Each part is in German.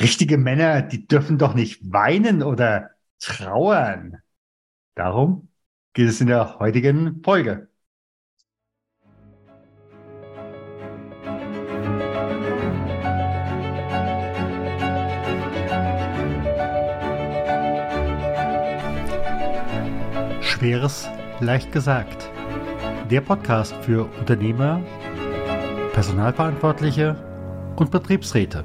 richtige Männer, die dürfen doch nicht weinen oder trauern. Darum geht es in der heutigen Folge. Schweres leicht gesagt. Der Podcast für Unternehmer, Personalverantwortliche und Betriebsräte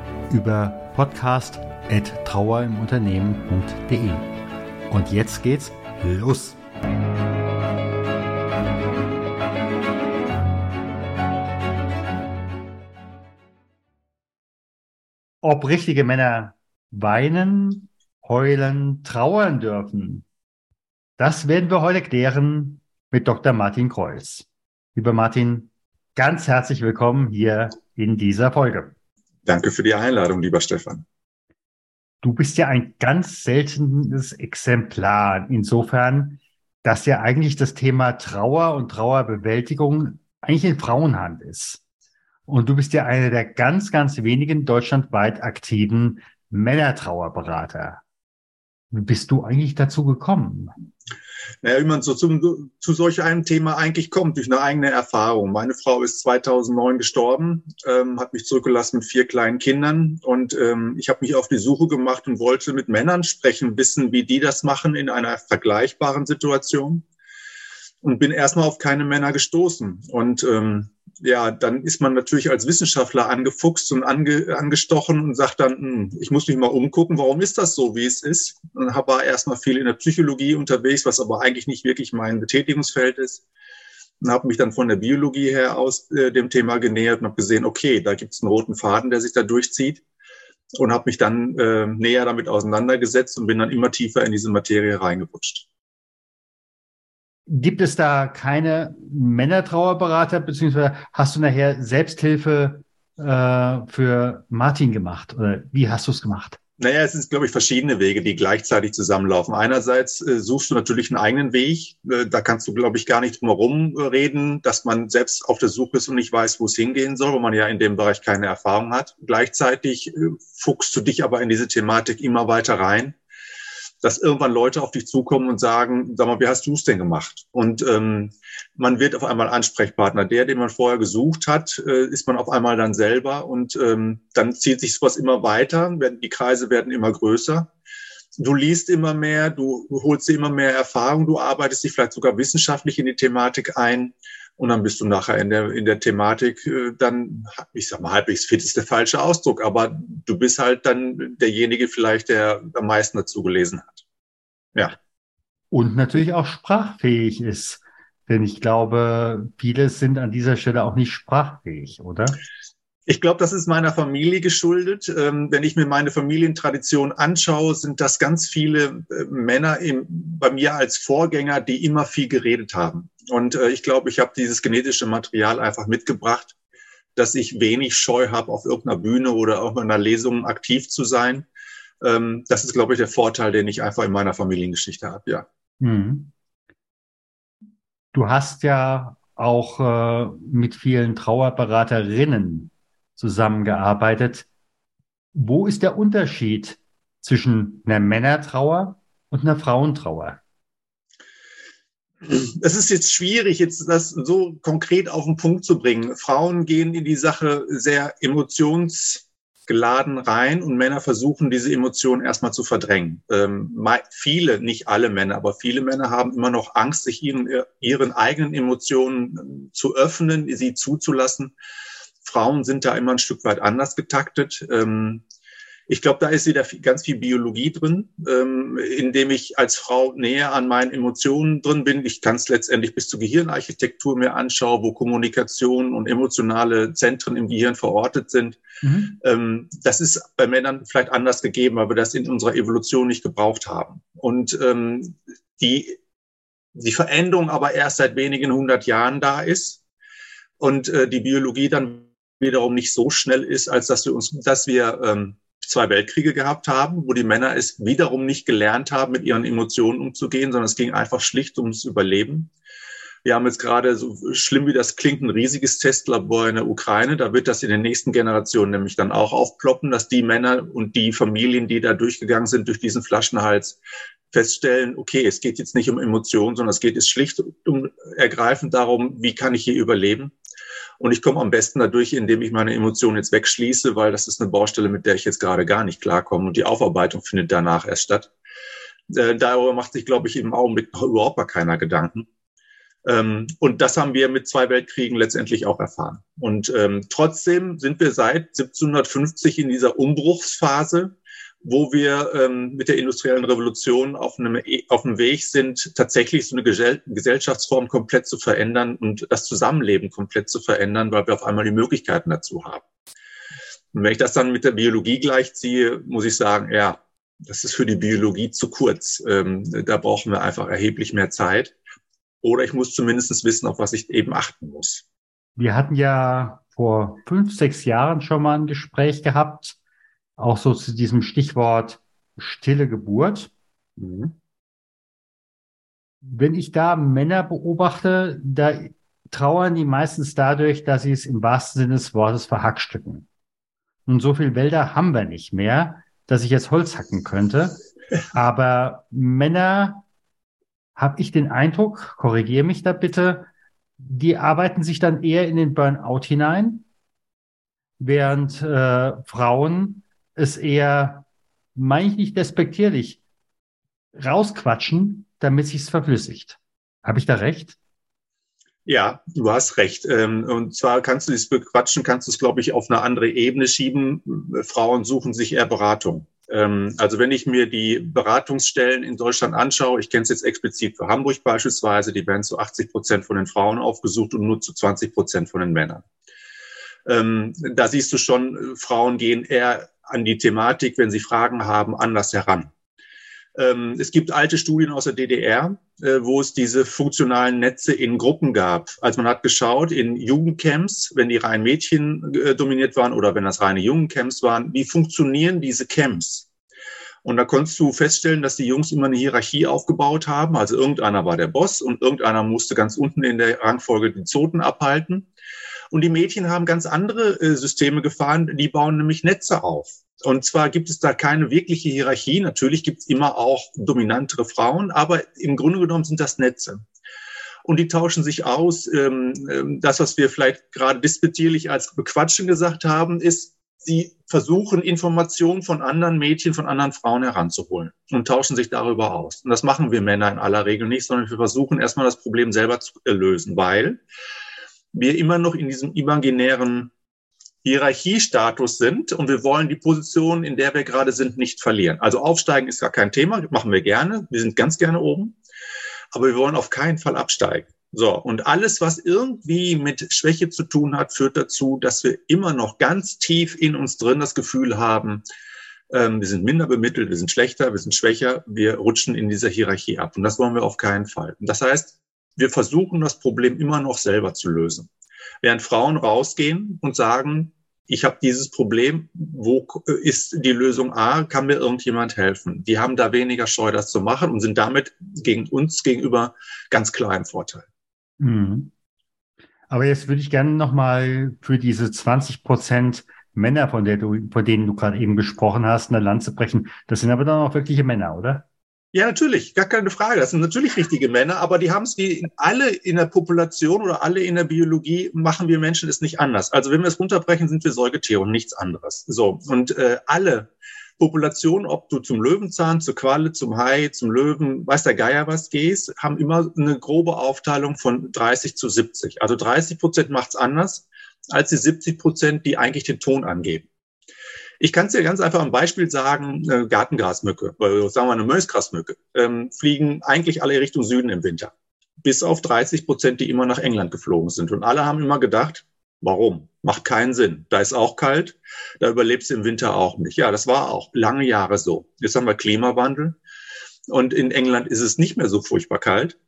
über podcast.trauerimunternehmen.de. Und jetzt geht's los! Ob richtige Männer weinen, heulen, trauern dürfen, das werden wir heute klären mit Dr. Martin Kreuz. Lieber Martin, ganz herzlich willkommen hier in dieser Folge. Danke für die Einladung, lieber Stefan. Du bist ja ein ganz seltenes Exemplar insofern, dass ja eigentlich das Thema Trauer und Trauerbewältigung eigentlich in Frauenhand ist. Und du bist ja einer der ganz, ganz wenigen deutschlandweit aktiven Männertrauerberater. Wie bist du eigentlich dazu gekommen? Naja, wie man so zum, zu solch einem Thema eigentlich kommt, durch eine eigene Erfahrung. Meine Frau ist 2009 gestorben, ähm, hat mich zurückgelassen mit vier kleinen Kindern und ähm, ich habe mich auf die Suche gemacht und wollte mit Männern sprechen, wissen, wie die das machen in einer vergleichbaren Situation und bin erstmal auf keine Männer gestoßen. Und ähm, ja, dann ist man natürlich als Wissenschaftler angefuchst und ange, angestochen und sagt dann, hm, ich muss mich mal umgucken, warum ist das so, wie es ist? Und war erstmal viel in der Psychologie unterwegs, was aber eigentlich nicht wirklich mein Betätigungsfeld ist. Und habe mich dann von der Biologie her aus äh, dem Thema genähert und habe gesehen, okay, da gibt es einen roten Faden, der sich da durchzieht. Und habe mich dann äh, näher damit auseinandergesetzt und bin dann immer tiefer in diese Materie reingerutscht. Gibt es da keine Männertrauerberater, beziehungsweise hast du nachher Selbsthilfe äh, für Martin gemacht? Oder wie hast du es gemacht? Naja, es sind, glaube ich, verschiedene Wege, die gleichzeitig zusammenlaufen. Einerseits äh, suchst du natürlich einen eigenen Weg. Äh, da kannst du, glaube ich, gar nicht drum herum reden, dass man selbst auf der Suche ist und nicht weiß, wo es hingehen soll, wo man ja in dem Bereich keine Erfahrung hat. Gleichzeitig äh, fuchst du dich aber in diese Thematik immer weiter rein dass irgendwann Leute auf dich zukommen und sagen, sag mal, wie hast du es denn gemacht? Und ähm, man wird auf einmal Ansprechpartner. Der, den man vorher gesucht hat, äh, ist man auf einmal dann selber und ähm, dann zieht sich sowas immer weiter, die Kreise werden immer größer. Du liest immer mehr, du holst dir immer mehr Erfahrung, du arbeitest dich vielleicht sogar wissenschaftlich in die Thematik ein. Und dann bist du nachher in der, in der Thematik äh, dann, ich sag mal, halbwegs fit ist der falsche Ausdruck, aber du bist halt dann derjenige vielleicht, der am meisten dazu gelesen hat. Ja. Und natürlich auch sprachfähig ist. Denn ich glaube, viele sind an dieser Stelle auch nicht sprachfähig, oder? Ich glaube, das ist meiner Familie geschuldet. Ähm, wenn ich mir meine Familientradition anschaue, sind das ganz viele äh, Männer im, bei mir als Vorgänger, die immer viel geredet haben. Und äh, ich glaube, ich habe dieses genetische Material einfach mitgebracht, dass ich wenig Scheu habe, auf irgendeiner Bühne oder auf einer Lesung aktiv zu sein. Ähm, das ist, glaube ich, der Vorteil, den ich einfach in meiner Familiengeschichte habe, ja. Mhm. Du hast ja auch äh, mit vielen Trauerberaterinnen zusammengearbeitet. Wo ist der Unterschied zwischen einer Männertrauer und einer Frauentrauer? Es ist jetzt schwierig, jetzt das so konkret auf den Punkt zu bringen. Frauen gehen in die Sache sehr emotionsgeladen rein und Männer versuchen, diese Emotionen erstmal zu verdrängen. Ähm, viele, nicht alle Männer, aber viele Männer haben immer noch Angst, sich ihren, ihren eigenen Emotionen zu öffnen, sie zuzulassen. Frauen sind da immer ein Stück weit anders getaktet. Ähm, Ich glaube, da ist wieder ganz viel Biologie drin, ähm, indem ich als Frau näher an meinen Emotionen drin bin. Ich kann es letztendlich bis zur Gehirnarchitektur mir anschauen, wo Kommunikation und emotionale Zentren im Gehirn verortet sind. Mhm. Ähm, das ist bei Männern vielleicht anders gegeben, weil wir das in unserer Evolution nicht gebraucht haben. Und ähm, die, die Veränderung aber erst seit wenigen hundert Jahren da ist und äh, die Biologie dann wiederum nicht so schnell ist, als dass wir uns, dass wir ähm, zwei Weltkriege gehabt haben, wo die Männer es wiederum nicht gelernt haben, mit ihren Emotionen umzugehen, sondern es ging einfach schlicht ums Überleben. Wir haben jetzt gerade, so schlimm wie das klingt, ein riesiges Testlabor in der Ukraine. Da wird das in den nächsten Generationen nämlich dann auch aufploppen, dass die Männer und die Familien, die da durchgegangen sind durch diesen Flaschenhals, feststellen, okay, es geht jetzt nicht um Emotionen, sondern es geht jetzt schlicht um ergreifend darum, wie kann ich hier überleben? Und ich komme am besten dadurch, indem ich meine Emotionen jetzt wegschließe, weil das ist eine Baustelle, mit der ich jetzt gerade gar nicht klarkomme. Und die Aufarbeitung findet danach erst statt. Äh, darüber macht sich, glaube ich, im Augenblick noch überhaupt gar keiner Gedanken. Ähm, und das haben wir mit zwei Weltkriegen letztendlich auch erfahren. Und ähm, trotzdem sind wir seit 1750 in dieser Umbruchsphase, wo wir ähm, mit der industriellen Revolution auf einem, auf einem Weg sind, tatsächlich so eine Gesellschaftsform komplett zu verändern und das Zusammenleben komplett zu verändern, weil wir auf einmal die Möglichkeiten dazu haben. Und wenn ich das dann mit der Biologie gleichziehe, muss ich sagen, ja, das ist für die Biologie zu kurz. Ähm, da brauchen wir einfach erheblich mehr Zeit. Oder ich muss zumindest wissen, auf was ich eben achten muss. Wir hatten ja vor fünf, sechs Jahren schon mal ein Gespräch gehabt auch so zu diesem Stichwort stille Geburt. Mhm. Wenn ich da Männer beobachte, da trauern die meistens dadurch, dass sie es im wahrsten Sinne des Wortes verhackstücken. Und so viel Wälder haben wir nicht mehr, dass ich jetzt Holz hacken könnte. Aber Männer, habe ich den Eindruck, korrigiere mich da bitte, die arbeiten sich dann eher in den Burnout hinein, während äh, Frauen es eher, meine ich nicht despektierlich, rausquatschen, damit sich's verflüssigt. Habe ich da recht? Ja, du hast recht. Ähm, und zwar kannst du dieses Bequatschen, kannst du es, glaube ich, auf eine andere Ebene schieben. Frauen suchen sich eher Beratung. Ähm, also wenn ich mir die Beratungsstellen in Deutschland anschaue, ich kenne es jetzt explizit für Hamburg beispielsweise, die werden zu 80 Prozent von den Frauen aufgesucht und nur zu 20 Prozent von den Männern. Ähm, da siehst du schon, Frauen gehen eher an die Thematik, wenn sie Fragen haben, anders heran. Ähm, es gibt alte Studien aus der DDR, äh, wo es diese funktionalen Netze in Gruppen gab. Also man hat geschaut in Jugendcamps, wenn die rein Mädchen äh, dominiert waren oder wenn das reine Jungencamps waren, wie funktionieren diese Camps? Und da konntest du feststellen, dass die Jungs immer eine Hierarchie aufgebaut haben. Also irgendeiner war der Boss und irgendeiner musste ganz unten in der Rangfolge die Zoten abhalten. Und die Mädchen haben ganz andere äh, Systeme gefahren, die bauen nämlich Netze auf. Und zwar gibt es da keine wirkliche Hierarchie. Natürlich gibt es immer auch dominantere Frauen, aber im Grunde genommen sind das Netze. Und die tauschen sich aus. Ähm, ähm, das, was wir vielleicht gerade disputierlich als Bequatschen gesagt haben, ist, sie versuchen Informationen von anderen Mädchen, von anderen Frauen heranzuholen und tauschen sich darüber aus. Und das machen wir Männer in aller Regel nicht, sondern wir versuchen erstmal das Problem selber zu lösen, weil wir immer noch in diesem imaginären Hierarchiestatus sind und wir wollen die Position, in der wir gerade sind, nicht verlieren. Also aufsteigen ist gar kein Thema, machen wir gerne. Wir sind ganz gerne oben, aber wir wollen auf keinen Fall absteigen. So, und alles, was irgendwie mit Schwäche zu tun hat, führt dazu, dass wir immer noch ganz tief in uns drin das Gefühl haben, ähm, wir sind minder bemittelt, wir sind schlechter, wir sind schwächer, wir rutschen in dieser Hierarchie ab. Und das wollen wir auf keinen Fall. Das heißt, wir versuchen das Problem immer noch selber zu lösen. Während Frauen rausgehen und sagen, ich habe dieses Problem, wo ist die Lösung A, kann mir irgendjemand helfen? Die haben da weniger Scheu, das zu machen und sind damit gegen uns gegenüber ganz klar im Vorteil. Mhm. Aber jetzt würde ich gerne nochmal für diese 20 Prozent Männer, von, der du, von denen du gerade eben gesprochen hast, eine Lanze brechen. Das sind aber dann auch wirkliche Männer, oder? Ja, natürlich, gar keine Frage. Das sind natürlich richtige Männer, aber die haben es wie alle in der Population oder alle in der Biologie machen wir Menschen es nicht anders. Also wenn wir es runterbrechen, sind wir Säugetiere und nichts anderes. So und äh, alle Populationen, ob du zum Löwenzahn, zur Qualle, zum Hai, zum Löwen, weiß der Geier was gehst, haben immer eine grobe Aufteilung von 30 zu 70. Also 30 Prozent macht's anders als die 70 Prozent, die eigentlich den Ton angeben. Ich kann es dir ganz einfach am Beispiel sagen, äh, Gartengrasmücke, oder sagen wir eine Mösgrasmücke, ähm, fliegen eigentlich alle Richtung Süden im Winter. Bis auf 30 Prozent, die immer nach England geflogen sind. Und alle haben immer gedacht, warum? Macht keinen Sinn. Da ist auch kalt, da überlebst du im Winter auch nicht. Ja, das war auch lange Jahre so. Jetzt haben wir Klimawandel und in England ist es nicht mehr so furchtbar kalt.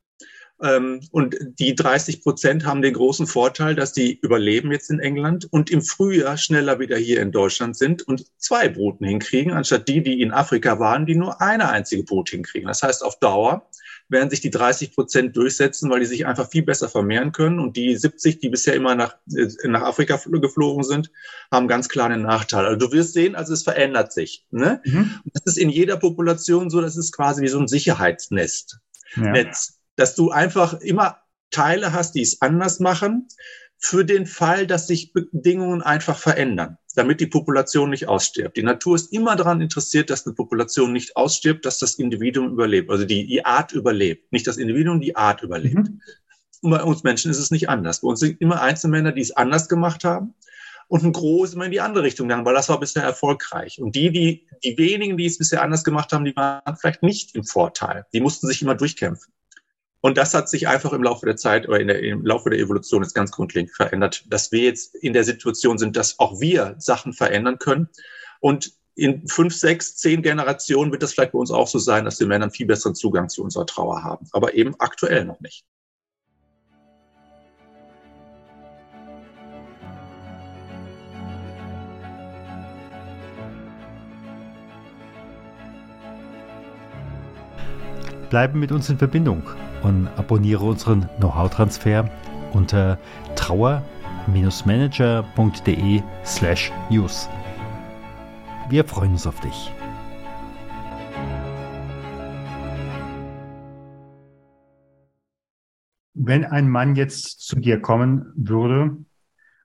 Ähm, und die 30 Prozent haben den großen Vorteil, dass die überleben jetzt in England und im Frühjahr schneller wieder hier in Deutschland sind und zwei Bruten hinkriegen, anstatt die, die in Afrika waren, die nur eine einzige Brut hinkriegen. Das heißt, auf Dauer werden sich die 30 Prozent durchsetzen, weil die sich einfach viel besser vermehren können. Und die 70, die bisher immer nach, äh, nach Afrika geflogen sind, haben ganz klar einen Nachteil. Also du wirst sehen, also es verändert sich. Ne? Mhm. Das ist in jeder Population so, das ist quasi wie so ein Sicherheitsnest. Ja. Netz dass du einfach immer Teile hast, die es anders machen, für den Fall, dass sich Bedingungen einfach verändern, damit die Population nicht ausstirbt. Die Natur ist immer daran interessiert, dass eine Population nicht ausstirbt, dass das Individuum überlebt, also die, die Art überlebt. Nicht das Individuum, die Art überlebt. Mhm. Und bei uns Menschen ist es nicht anders. Bei uns sind immer Einzelmänner, die es anders gemacht haben und ein Groß immer in die andere Richtung gegangen, weil das war bisher erfolgreich. Und die, die, die wenigen, die es bisher anders gemacht haben, die waren vielleicht nicht im Vorteil. Die mussten sich immer durchkämpfen. Und das hat sich einfach im Laufe der Zeit oder der, im Laufe der Evolution jetzt ganz grundlegend verändert, dass wir jetzt in der Situation sind, dass auch wir Sachen verändern können. Und in fünf, sechs, zehn Generationen wird das vielleicht bei uns auch so sein, dass die Männer einen viel besseren Zugang zu unserer Trauer haben. Aber eben aktuell noch nicht. Bleiben mit uns in Verbindung und abonniere unseren Know-how-Transfer unter trauer-manager.de slash news. Wir freuen uns auf dich. Wenn ein Mann jetzt zu dir kommen würde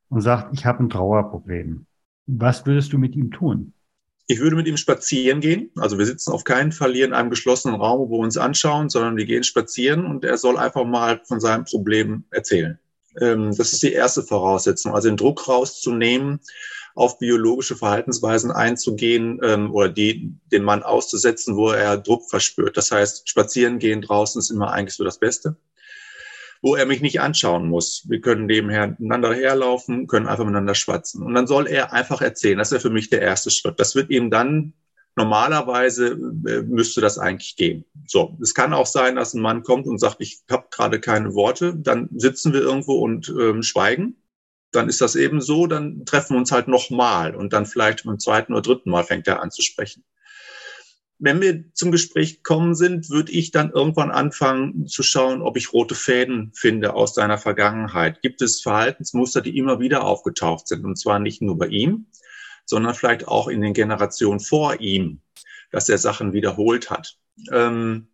und sagt, ich habe ein Trauerproblem, was würdest du mit ihm tun? Ich würde mit ihm spazieren gehen. Also wir sitzen auf keinen Fall hier in einem geschlossenen Raum, wo wir uns anschauen, sondern wir gehen spazieren und er soll einfach mal von seinem Problem erzählen. Ähm, das ist die erste Voraussetzung. Also den Druck rauszunehmen, auf biologische Verhaltensweisen einzugehen ähm, oder die, den Mann auszusetzen, wo er Druck verspürt. Das heißt, spazieren gehen draußen ist immer eigentlich so das Beste wo er mich nicht anschauen muss. Wir können nebeneinander herlaufen, können einfach miteinander schwatzen. Und dann soll er einfach erzählen. Das wäre für mich der erste Schritt. Das wird ihm dann normalerweise äh, müsste das eigentlich gehen. So, es kann auch sein, dass ein Mann kommt und sagt, ich habe gerade keine Worte. Dann sitzen wir irgendwo und ähm, schweigen. Dann ist das eben so. Dann treffen wir uns halt nochmal und dann vielleicht beim zweiten oder dritten Mal fängt er an zu sprechen wenn wir zum Gespräch gekommen sind, würde ich dann irgendwann anfangen zu schauen, ob ich rote Fäden finde aus seiner Vergangenheit. Gibt es Verhaltensmuster, die immer wieder aufgetaucht sind? Und zwar nicht nur bei ihm, sondern vielleicht auch in den Generationen vor ihm, dass er Sachen wiederholt hat. Ähm,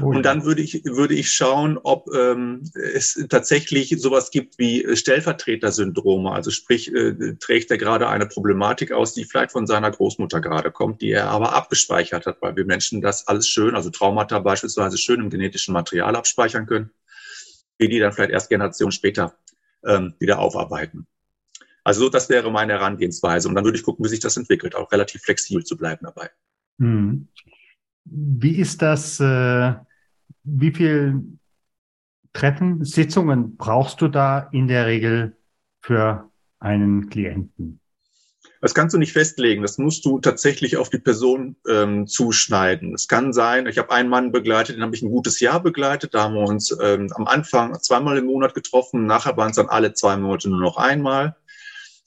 Oh und dann würde ich, würde ich schauen, ob ähm, es tatsächlich sowas gibt wie Stellvertretersyndrome. Also sprich, äh, trägt er gerade eine Problematik aus, die vielleicht von seiner Großmutter gerade kommt, die er aber abgespeichert hat, weil wir Menschen das alles schön, also Traumata beispielsweise schön im genetischen Material abspeichern können, wie die dann vielleicht erst Generationen später ähm, wieder aufarbeiten. Also das wäre meine Herangehensweise. Und dann würde ich gucken, wie sich das entwickelt, auch relativ flexibel zu bleiben dabei. Hm. Wie ist das? Äh, wie viel Treffen, Sitzungen brauchst du da in der Regel für einen Klienten? Das kannst du nicht festlegen. Das musst du tatsächlich auf die Person ähm, zuschneiden. Es kann sein, ich habe einen Mann begleitet, den habe ich ein gutes Jahr begleitet. Da haben wir uns ähm, am Anfang zweimal im Monat getroffen. Nachher waren es dann alle zwei Monate nur noch einmal.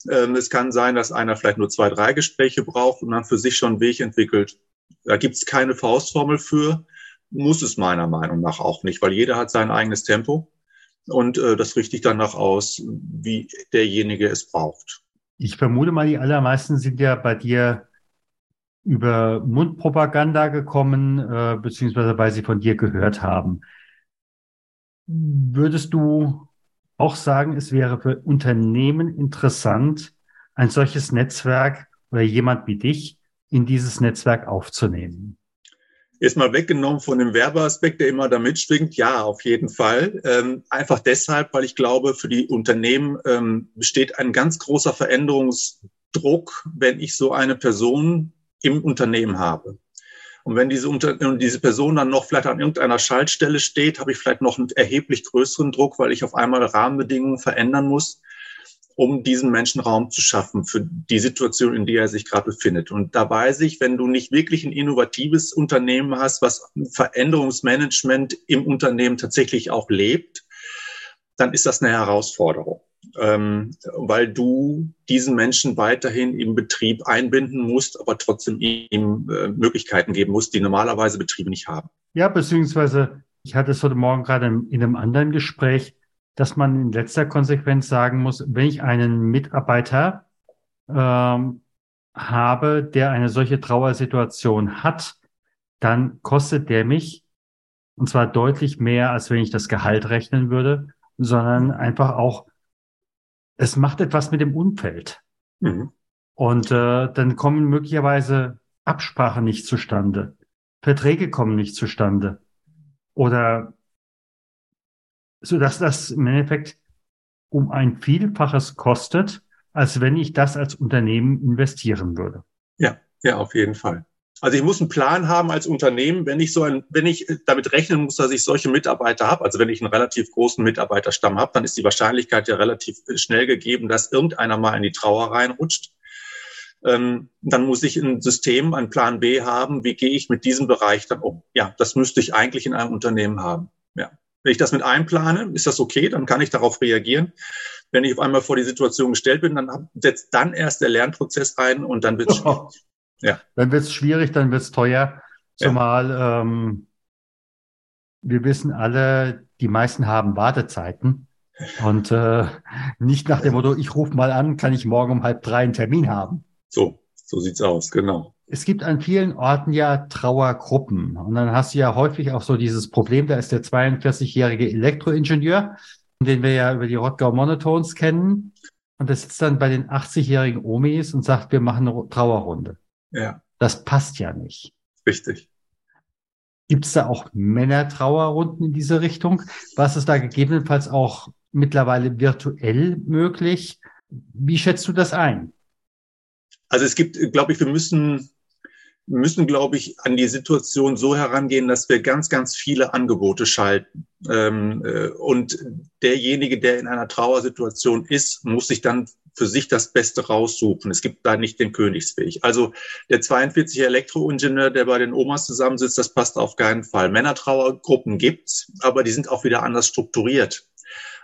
Ähm, es kann sein, dass einer vielleicht nur zwei, drei Gespräche braucht und dann für sich schon einen Weg entwickelt, da gibt es keine Faustformel für, muss es meiner Meinung nach auch nicht, weil jeder hat sein eigenes Tempo und äh, das richte ich danach aus, wie derjenige es braucht. Ich vermute mal, die allermeisten sind ja bei dir über Mundpropaganda gekommen, äh, beziehungsweise weil sie von dir gehört haben. Würdest du auch sagen, es wäre für Unternehmen interessant, ein solches Netzwerk oder jemand wie dich in dieses Netzwerk aufzunehmen? Jetzt mal weggenommen von dem Werbeaspekt, der immer da mitschwingt. Ja, auf jeden Fall. Ähm, einfach deshalb, weil ich glaube, für die Unternehmen ähm, besteht ein ganz großer Veränderungsdruck Druck, wenn ich so eine Person im Unternehmen habe. Und wenn diese, Unter diese Person dann noch vielleicht an irgendeiner Schaltstelle steht, habe ich vielleicht noch einen erheblich größeren Druck, weil ich auf einmal Rahmenbedingungen verändern muss, um diesen Menschen Raum zu schaffen für die Situation, in der er sich gerade befindet. Und da weiß ich, wenn du nicht wirklich ein innovatives Unternehmen hast, was Veränderungsmanagement im Unternehmen tatsächlich auch lebt, dann ist das eine Herausforderung ähm, weil du diesen Menschen weiterhin im Betrieb einbinden musst, aber trotzdem ihm äh, Möglichkeiten geben musst, die normalerweise Betriebe nicht haben. Ja, beziehungsweise ich hatte es heute Morgen gerade in einem anderen Gespräch, dass man in letzter Konsequenz sagen muss, wenn ich einen Mitarbeiter ähm, habe, der eine solche Trauersituation hat, dann kostet der mich, und zwar deutlich mehr, als wenn ich das Gehalt rechnen würde, sondern einfach auch es macht etwas mit dem Umfeld. Mhm. Und äh, dann kommen möglicherweise Absprachen nicht zustande. Verträge kommen nicht zustande. Oder so dass das im Endeffekt um ein Vielfaches kostet, als wenn ich das als Unternehmen investieren würde. Ja, ja, auf jeden Fall. Also ich muss einen Plan haben als Unternehmen, wenn ich so ein, wenn ich damit rechnen muss, dass ich solche Mitarbeiter habe, also wenn ich einen relativ großen Mitarbeiterstamm habe, dann ist die Wahrscheinlichkeit ja relativ schnell gegeben, dass irgendeiner mal in die Trauer reinrutscht. Ähm, dann muss ich ein System, ein Plan B haben, wie gehe ich mit diesem Bereich dann um. Ja, das müsste ich eigentlich in einem Unternehmen haben. Ja. Wenn ich das mit einplane, ist das okay, dann kann ich darauf reagieren. Wenn ich auf einmal vor die Situation gestellt bin, dann setzt dann erst der Lernprozess ein und dann wird es schwierig. Ja. Dann wird es schwierig, dann wird es teuer. Zumal ja. ähm, wir wissen alle, die meisten haben Wartezeiten. Und äh, nicht nach dem Motto, ich rufe mal an, kann ich morgen um halb drei einen Termin haben. So, so sieht's aus, genau. Es gibt an vielen Orten ja Trauergruppen. Und dann hast du ja häufig auch so dieses Problem, da ist der 42-jährige Elektroingenieur, den wir ja über die Rottgau Monotones kennen. Und der sitzt dann bei den 80-jährigen Omis und sagt, wir machen eine Trauerrunde. Ja. Das passt ja nicht. Richtig. Gibt es da auch Männertrauerrunden in diese Richtung? Was ist da gegebenenfalls auch mittlerweile virtuell möglich? Wie schätzt du das ein? Also es gibt, glaube ich, wir müssen müssen, glaube ich, an die Situation so herangehen, dass wir ganz, ganz viele Angebote schalten. Ähm, äh, und derjenige, der in einer Trauersituation ist, muss sich dann für sich das Beste raussuchen. Es gibt da nicht den Königsweg. Also der 42 Elektroingenieur, der bei den Omas zusammensitzt, das passt auf keinen Fall. Männertrauergruppen gibt's, aber die sind auch wieder anders strukturiert.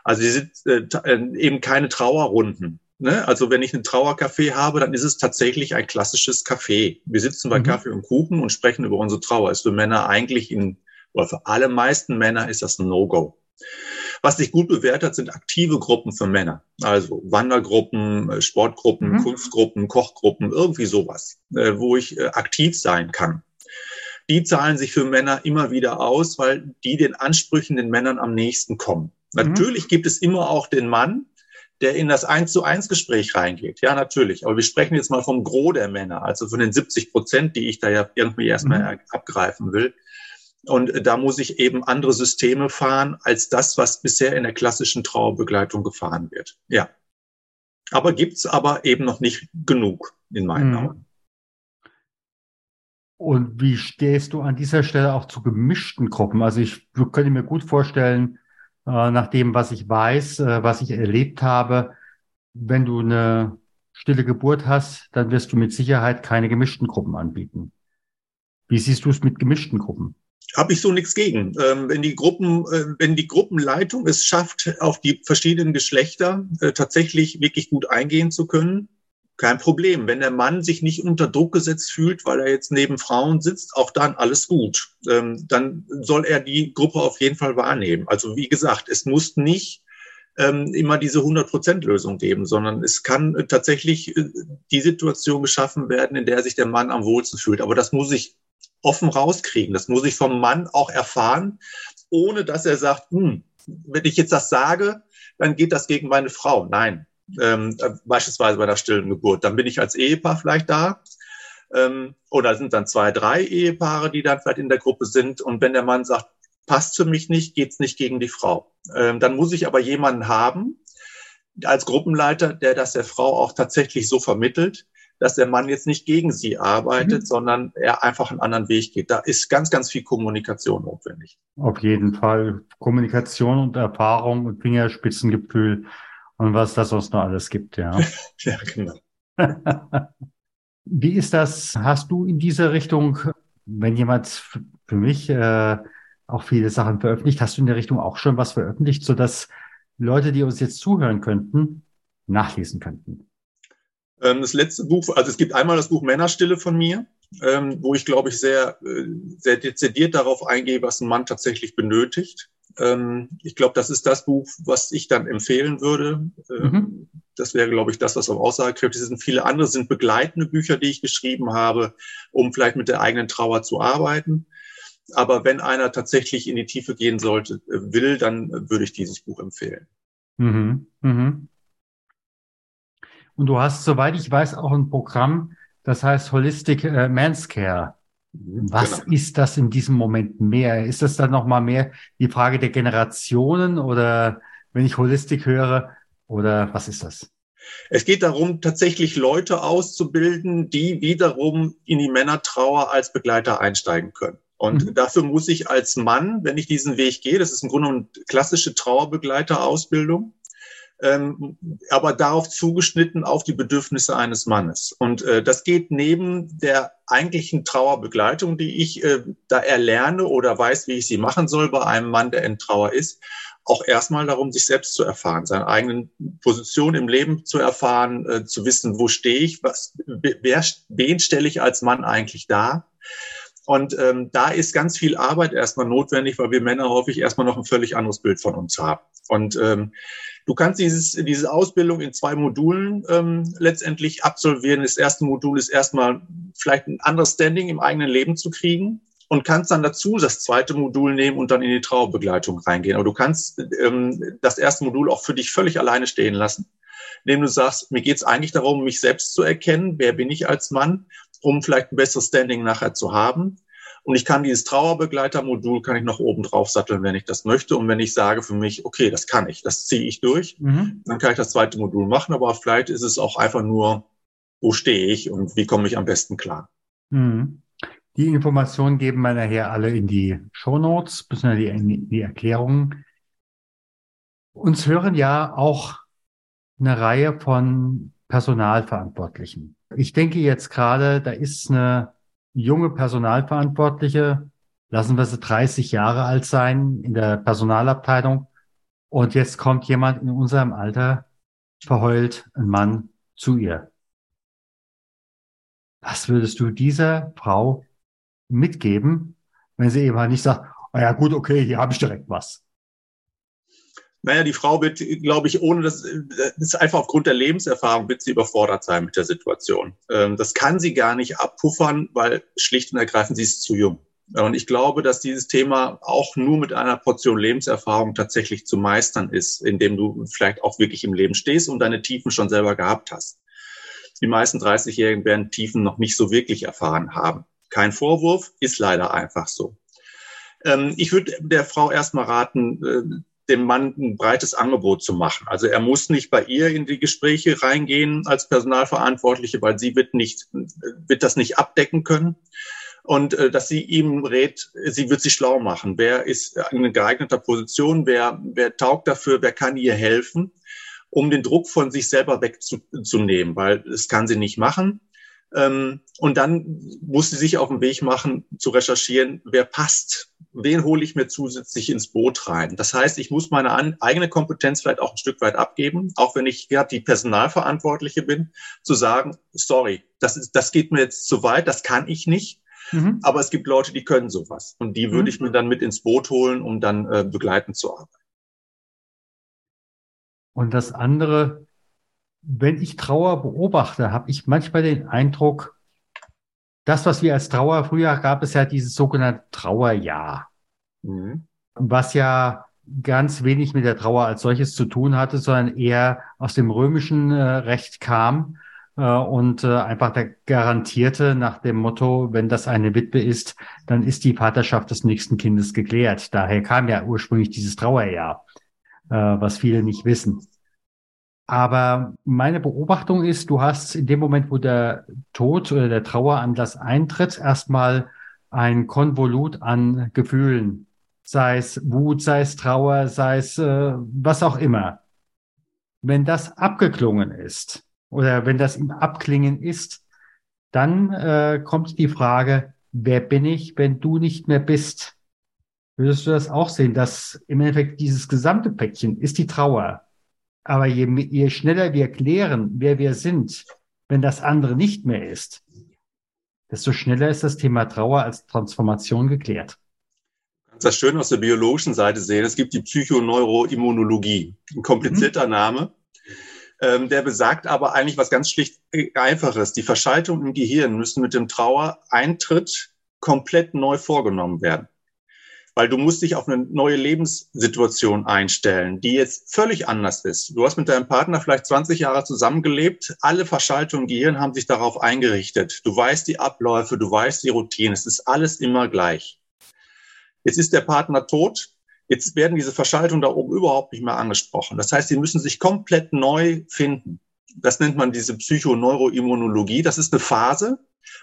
Also die sind äh, äh eben keine Trauerrunden. Ne? Also wenn ich ein Trauercafé habe, dann ist es tatsächlich ein klassisches Café. Wir sitzen bei mhm. Kaffee und Kuchen und sprechen über unsere Trauer. Ist für Männer eigentlich in, oder für alle meisten Männer ist das ein No-Go. Was sich gut bewährt hat, sind aktive Gruppen für Männer. Also Wandergruppen, äh, Sportgruppen, mhm. Kunstgruppen, Kochgruppen, irgendwie sowas, äh, wo ich äh, aktiv sein kann. Die zahlen sich für Männer immer wieder aus, weil die den Ansprüchen den Männern am nächsten kommen. Mhm. Natürlich gibt es immer auch den Mann, der in das Eins zu eins Gespräch reingeht. Ja, natürlich. Aber wir sprechen jetzt mal vom Gros der Männer, also von den 70 Prozent, die ich da ja irgendwie erstmal mhm. abgreifen will. Und da muss ich eben andere Systeme fahren als das, was bisher in der klassischen Trauerbegleitung gefahren wird. Ja. Aber gibt's aber eben noch nicht genug in meinen mhm. Augen. Und wie stehst du an dieser Stelle auch zu gemischten Gruppen? Also ich könnte mir gut vorstellen, äh, nach dem, was ich weiß, äh, was ich erlebt habe. Wenn du eine stille Geburt hast, dann wirst du mit Sicherheit keine gemischten Gruppen anbieten. Wie siehst du es mit gemischten Gruppen? Habe ich so nichts gegen. Ähm, wenn die Gruppen, äh, wenn die Gruppenleitung es schafft, auf die verschiedenen Geschlechter äh, tatsächlich wirklich gut eingehen zu können, kein Problem. Wenn der Mann sich nicht unter Druck gesetzt fühlt, weil er jetzt neben Frauen sitzt, auch dann alles gut. Ähm, dann soll er die Gruppe auf jeden Fall wahrnehmen. Also wie gesagt, es muss nicht ähm, immer diese 100-Prozent-Lösung geben, sondern es kann äh, tatsächlich äh, die Situation geschaffen werden, in der sich der Mann am wohlsten fühlt. Aber das muss ich offen rauskriegen. Das muss ich vom Mann auch erfahren, ohne dass er sagt, hm, wenn ich jetzt das sage, dann geht das gegen meine Frau. Nein, ähm, beispielsweise bei der stillen Geburt. Dann bin ich als Ehepaar vielleicht da. Ähm, oder sind dann zwei, drei Ehepaare, die dann vielleicht in der Gruppe sind. Und wenn der Mann sagt, passt für mich nicht, geht's nicht gegen die Frau. Ähm, dann muss ich aber jemanden haben, als Gruppenleiter, der das der Frau auch tatsächlich so vermittelt, dass der Mann jetzt nicht gegen sie arbeitet, mhm. sondern er einfach einen anderen Weg geht. Da ist ganz, ganz viel Kommunikation notwendig. Auf jeden Fall. Kommunikation und Erfahrung und Fingerspitzengefühl und was das sonst noch alles gibt, ja. ja, genau. Wie ist das? Hast du in dieser Richtung, wenn jemand für mich äh, auch viele Sachen veröffentlicht, hast du in der Richtung auch schon was veröffentlicht, sodass Leute, die uns jetzt zuhören könnten, nachlesen könnten? Ähm, das letzte Buch, also es gibt einmal das Buch Männerstille von mir, ähm, wo ich, glaube ich, sehr, äh, sehr dezidiert darauf eingehe, was ein Mann tatsächlich benötigt. Ähm, ich glaube, das ist das Buch, was ich dann empfehlen würde. Mhm. Das wäre, glaube ich, das, was am aussagekräftig ist. Viele andere sind begleitende Bücher, die ich geschrieben habe, um vielleicht mit der eigenen Trauer zu arbeiten. Aber wenn einer tatsächlich in die Tiefe gehen sollte, äh, will, dann würde ich dieses Buch empfehlen. Mhm. Mhm. Und du hast, soweit ich weiß, auch ein Programm, das heißt Holistic äh, Man's Care. Mhm, Was genau. ist das in diesem Moment mehr? Ist das dann nochmal mehr die Frage der Generationen oder wenn ich Holistik höre oder was ist das? Es geht darum, tatsächlich Leute auszubilden, die wiederum in die Männertrauer als Begleiter einsteigen können. Und mhm. dafür muss ich als Mann, wenn ich diesen Weg gehe, das ist im Grunde eine klassische Trauerbegleiterausbildung, ähm, aber darauf zugeschnitten auf die Bedürfnisse eines Mannes. Und äh, das geht neben der eigentlichen Trauerbegleitung, die ich äh, da erlerne oder weiß, wie ich sie machen soll bei einem Mann, der in Trauer ist, auch erstmal darum, sich selbst zu erfahren, seine eigenen Position im Leben zu erfahren, äh, zu wissen, wo stehe ich, was, wer, wen stelle ich als Mann eigentlich dar. Und ähm, da ist ganz viel Arbeit erstmal notwendig, weil wir Männer häufig erstmal noch ein völlig anderes Bild von uns haben. Und ähm, Du kannst dieses, diese Ausbildung in zwei Modulen ähm, letztendlich absolvieren. Das erste Modul ist erstmal vielleicht ein anderes Standing im eigenen Leben zu kriegen und kannst dann dazu das zweite Modul nehmen und dann in die Trauerbegleitung reingehen. Aber du kannst ähm, das erste Modul auch für dich völlig alleine stehen lassen, indem du sagst, mir geht es eigentlich darum, mich selbst zu erkennen, wer bin ich als Mann, um vielleicht ein besseres Standing nachher zu haben. Und ich kann dieses Trauerbegleitermodul kann ich noch oben drauf satteln, wenn ich das möchte. Und wenn ich sage für mich, okay, das kann ich, das ziehe ich durch, mhm. dann kann ich das zweite Modul machen. Aber vielleicht ist es auch einfach nur, wo stehe ich und wie komme ich am besten klar. Mhm. Die Informationen geben wir nachher alle in die Show Notes, bisschen die, in die Erklärungen. Uns hören ja auch eine Reihe von Personalverantwortlichen. Ich denke jetzt gerade, da ist eine junge Personalverantwortliche, lassen wir sie 30 Jahre alt sein in der Personalabteilung. Und jetzt kommt jemand in unserem Alter, verheult ein Mann zu ihr. Was würdest du dieser Frau mitgeben, wenn sie eben halt nicht sagt, oh ja gut, okay, hier habe ich direkt was. Naja, die Frau wird, glaube ich, ohne das, das ist einfach aufgrund der Lebenserfahrung, wird sie überfordert sein mit der Situation. Ähm, das kann sie gar nicht abpuffern, weil schlicht und ergreifend sie ist zu jung. Und ich glaube, dass dieses Thema auch nur mit einer Portion Lebenserfahrung tatsächlich zu meistern ist, indem du vielleicht auch wirklich im Leben stehst und deine Tiefen schon selber gehabt hast. Die meisten 30-Jährigen werden Tiefen noch nicht so wirklich erfahren haben. Kein Vorwurf, ist leider einfach so. Ähm, ich würde der Frau erstmal raten, äh, dem Mann ein breites Angebot zu machen. Also er muss nicht bei ihr in die Gespräche reingehen als Personalverantwortliche, weil sie wird nicht, wird das nicht abdecken können. Und äh, dass sie ihm rät, sie wird sich schlau machen. Wer ist in geeigneter Position? Wer, wer taugt dafür? Wer kann ihr helfen? um den Druck von sich selber wegzunehmen, weil es kann sie nicht machen. Ähm, und dann muss sie sich auf den Weg machen, zu recherchieren, wer passt, wen hole ich mir zusätzlich ins Boot rein. Das heißt, ich muss meine an, eigene Kompetenz vielleicht auch ein Stück weit abgeben, auch wenn ich ja, die Personalverantwortliche bin, zu sagen, sorry, das, ist, das geht mir jetzt zu weit, das kann ich nicht. Mhm. Aber es gibt Leute, die können sowas. Und die würde mhm. ich mir dann mit ins Boot holen, um dann äh, begleitend zu arbeiten. Und das andere, wenn ich Trauer beobachte, habe ich manchmal den Eindruck, das, was wir als Trauer, früher gab es ja dieses sogenannte Trauerjahr, mhm. was ja ganz wenig mit der Trauer als solches zu tun hatte, sondern eher aus dem römischen äh, Recht kam äh, und äh, einfach der garantierte nach dem Motto, wenn das eine Witwe ist, dann ist die Vaterschaft des nächsten Kindes geklärt. Daher kam ja ursprünglich dieses Trauerjahr, äh, was viele nicht wissen. Aber meine Beobachtung ist, du hast in dem Moment, wo der Tod oder der Traueranlass eintritt, erstmal ein Konvolut an Gefühlen. Sei es Wut, sei es Trauer, sei es äh, was auch immer. Wenn das abgeklungen ist oder wenn das im Abklingen ist, dann äh, kommt die Frage, wer bin ich, wenn du nicht mehr bist? Würdest du das auch sehen, dass im Endeffekt dieses gesamte Päckchen ist die Trauer. Aber je, je schneller wir klären, wer wir sind, wenn das andere nicht mehr ist, desto schneller ist das Thema Trauer als Transformation geklärt. Das schön aus der biologischen Seite sehen. Es gibt die Psychoneuroimmunologie. Ein komplizierter mhm. Name. Ähm, der besagt aber eigentlich was ganz schlicht äh, Einfaches. Die Verschaltungen im Gehirn müssen mit dem Trauereintritt komplett neu vorgenommen werden. Weil du musst dich auf eine neue Lebenssituation einstellen, die jetzt völlig anders ist. Du hast mit deinem Partner vielleicht 20 Jahre zusammengelebt. Alle Verschaltungen im Gehirn haben sich darauf eingerichtet. Du weißt die Abläufe, du weißt die Routinen. Es ist alles immer gleich. Jetzt ist der Partner tot Jetzt werden diese Verschaltungen da oben überhaupt nicht mehr angesprochen. Das heißt, sie müssen sich komplett neu finden. Das nennt man diese Psychoneuroimmunologie. Das ist eine Phase,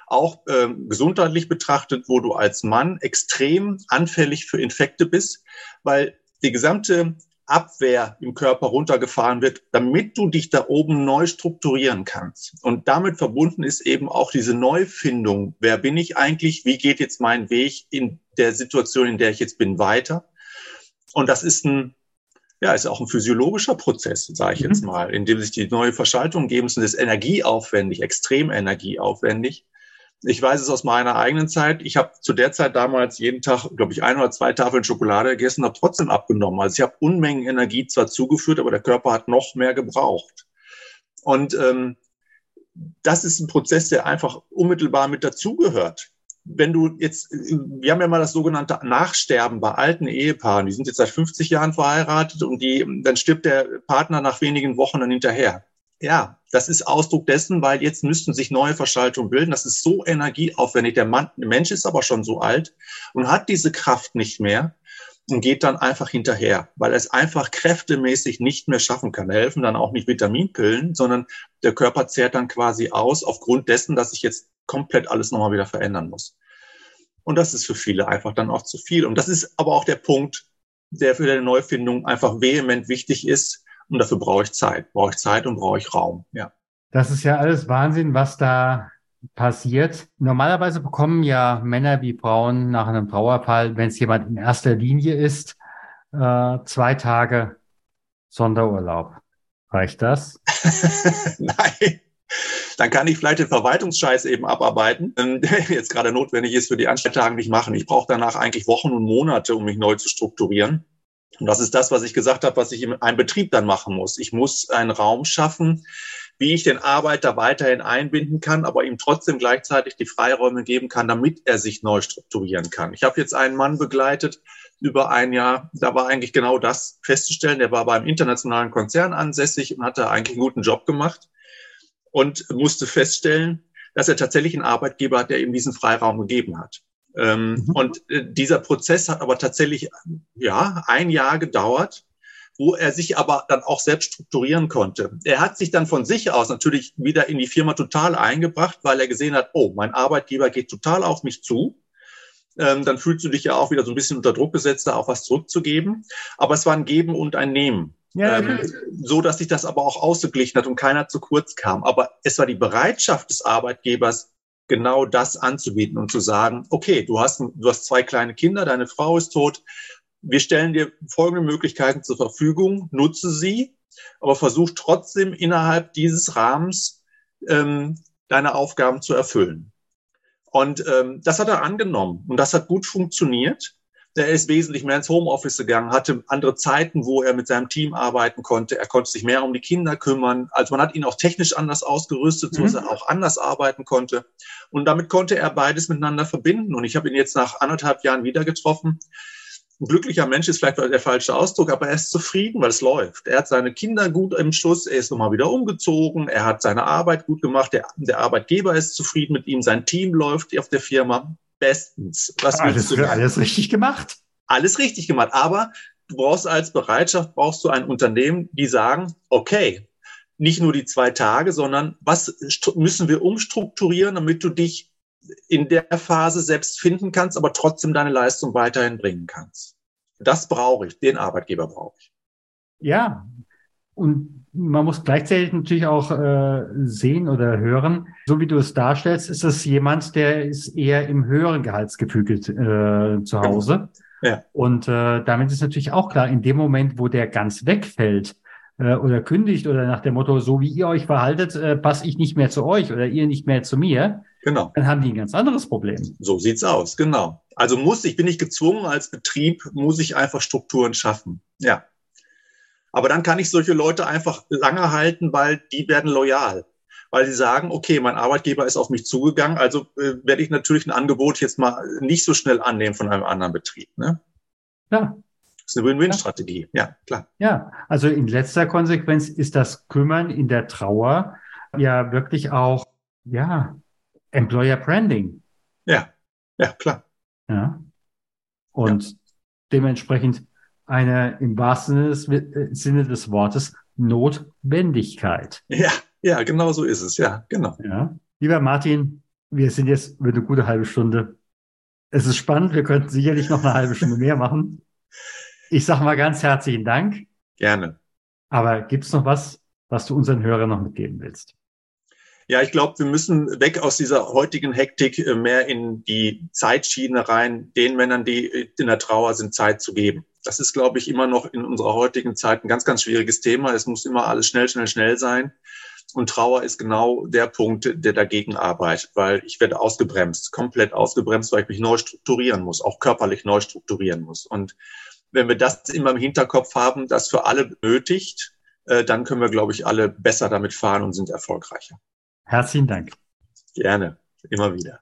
auch äh, gesundheitlich betrachtet, wo du als Mann extrem anfällig für Infekte bist, weil die gesamte Abwehr im Körper runtergefahren wird, damit du dich da oben neu strukturieren kannst. Und damit verbunden ist eben auch diese Neufindung. Wer bin ich eigentlich? Wie geht jetzt mein Weg in der Situation, in der ich jetzt bin, weiter? Und das ist ein, ja, ist auch ein physiologischer Prozess, sage ich mhm. jetzt mal, in dem sich die neue Verschaltung geben müssen. Das ist energieaufwendig, extrem energieaufwendig. Ich weiß es aus meiner eigenen Zeit. Ich habe zu der Zeit damals jeden Tag, glaube ich, ein oder zwei Tafeln Schokolade gegessen, habe trotzdem abgenommen. Also ich habe Unmengen Energie zwar zugeführt, aber der Körper hat noch mehr gebraucht. Und ähm, das ist ein Prozess, der einfach unmittelbar mit dazugehört wenn du jetzt, wir haben ja mal das sogenannte Nachsterben bei alten Ehepaaren, die sind jetzt seit 50 Jahren verheiratet und die, dann stirbt der Partner nach wenigen Wochen dann hinterher. Ja, das ist Ausdruck dessen, weil jetzt müssten sich neue Verschaltungen bilden. Das ist so energieaufwendig. Der, Mann, der Mensch ist aber schon so alt und hat diese Kraft nicht mehr und geht dann einfach hinterher, weil er es einfach kräftemäßig nicht mehr schaffen kann. Helfen dann auch nicht Vitaminpillen, sondern der Körper zehrt dann quasi aus aufgrund dessen, dass sich jetzt komplett alles nochmal wieder verändern muss. Und das ist für viele einfach dann auch zu viel. Und das ist aber auch der Punkt, der für die Neufindung einfach vehement wichtig ist. Und dafür brauche ich Zeit. Brauche ich Zeit und brauche ich Raum. Ja. Das ist ja alles Wahnsinn, was da passiert. Normalerweise bekommen ja Männer wie Frauen nach einem Trauerfall, wenn es jemand in erster Linie ist, äh, zwei Tage Sonderurlaub. Reicht das? Nein dann kann ich vielleicht den Verwaltungsscheiß eben abarbeiten, ähm, der jetzt gerade notwendig ist für die Anstelltage nicht machen. Ich brauche danach eigentlich Wochen und Monate, um mich neu zu strukturieren. Und das ist das, was ich gesagt habe, was ich in einem Betrieb dann machen muss. Ich muss einen Raum schaffen, wie ich den Arbeiter weiterhin einbinden kann, aber ihm trotzdem gleichzeitig die Freiräume geben kann, damit er sich neu strukturieren kann. Ich habe jetzt einen Mann begleitet über ein Jahr. Da war eigentlich genau das festzustellen. Der war beim internationalen Konzern ansässig und hatte eigentlich einen guten Job gemacht und musste feststellen, dass er tatsächlich einen Arbeitgeber hat, der ihm diesen Freiraum gegeben hat. Ähm, mhm. Und äh, dieser Prozess hat aber tatsächlich ja ein Jahr gedauert, wo er sich aber dann auch selbst strukturieren konnte. Er hat sich dann von sich aus natürlich wieder in die Firma total eingebracht, weil er gesehen hat, oh, mein Arbeitgeber geht total auf mich zu. Ähm, dann fühlst du dich ja auch wieder so ein bisschen unter Druck gesetzt, da auch was zurückzugeben. Aber es war ein Geben und ein Nehmen. Ja, ähm, so dass sich das aber auch ausgeglichen hat und keiner zu kurz kam. Aber es war die Bereitschaft des Arbeitgebers, genau das anzubieten und zu sagen, okay, du hast, du hast zwei kleine Kinder, deine Frau ist tot. Wir stellen dir folgende Möglichkeiten zur Verfügung, nutze sie, aber versuch trotzdem innerhalb dieses Rahmens ähm, deine Aufgaben zu erfüllen. Und ähm, das hat er angenommen und das hat gut funktioniert. Der ist wesentlich mehr ins Homeoffice gegangen, hatte andere Zeiten, wo er mit seinem Team arbeiten konnte. Er konnte sich mehr um die Kinder kümmern. Also man hat ihn auch technisch anders ausgerüstet, so dass mhm. er auch anders arbeiten konnte. Und damit konnte er beides miteinander verbinden. Und ich habe ihn jetzt nach anderthalb Jahren wieder getroffen. Ein glücklicher Mensch ist vielleicht der falsche Ausdruck, aber er ist zufrieden, weil es läuft. Er hat seine Kinder gut im Schuss, er ist nochmal wieder umgezogen, er hat seine Arbeit gut gemacht, der, der Arbeitgeber ist zufrieden mit ihm, sein Team läuft auf der Firma bestens. Was alles, du alles richtig gemacht. Alles richtig gemacht. Aber du brauchst als Bereitschaft, brauchst du ein Unternehmen, die sagen, okay, nicht nur die zwei Tage, sondern was müssen wir umstrukturieren, damit du dich in der Phase selbst finden kannst, aber trotzdem deine Leistung weiterhin bringen kannst. Das brauche ich, den Arbeitgeber brauche ich. Ja, und man muss gleichzeitig natürlich auch äh, sehen oder hören, so wie du es darstellst, ist es jemand, der ist eher im höheren Gehaltsgefüge äh, zu Hause. Ja. Und äh, damit ist natürlich auch klar, in dem Moment, wo der ganz wegfällt, äh, oder kündigt oder nach dem Motto, so wie ihr euch verhaltet, äh, passe ich nicht mehr zu euch oder ihr nicht mehr zu mir, genau. dann haben die ein ganz anderes Problem. So sieht's aus, genau. Also muss ich, bin ich gezwungen als Betrieb, muss ich einfach Strukturen schaffen. Ja. Aber dann kann ich solche Leute einfach lange halten, weil die werden loyal. Weil sie sagen, okay, mein Arbeitgeber ist auf mich zugegangen, also äh, werde ich natürlich ein Angebot jetzt mal nicht so schnell annehmen von einem anderen Betrieb. Ne? Ja, das ist eine Win-Win-Strategie, ja, klar. Ja, also in letzter Konsequenz ist das Kümmern in der Trauer ja wirklich auch, ja, Employer Branding. Ja, ja, klar. Ja. Und ja. dementsprechend eine im wahrsten Sinne des Wortes Notwendigkeit. Ja, ja, genau so ist es, ja, genau. Ja. Lieber Martin, wir sind jetzt über eine gute halbe Stunde. Es ist spannend, wir könnten sicherlich noch eine halbe Stunde mehr machen. Ich sage mal ganz herzlichen Dank. Gerne. Aber gibt es noch was, was du unseren Hörern noch mitgeben willst? Ja, ich glaube, wir müssen weg aus dieser heutigen Hektik äh, mehr in die Zeitschiene rein, den Männern, die in der Trauer sind, Zeit zu geben. Das ist, glaube ich, immer noch in unserer heutigen Zeit ein ganz, ganz schwieriges Thema. Es muss immer alles schnell, schnell, schnell sein. Und Trauer ist genau der Punkt, der dagegen arbeitet, weil ich werde ausgebremst, komplett ausgebremst, weil ich mich neu strukturieren muss, auch körperlich neu strukturieren muss. Und wenn wir das immer im Hinterkopf haben, das für alle benötigt, äh, dann können wir, glaube ich, alle besser damit fahren und sind erfolgreicher. Herzlichen Dank. Gerne, immer wieder.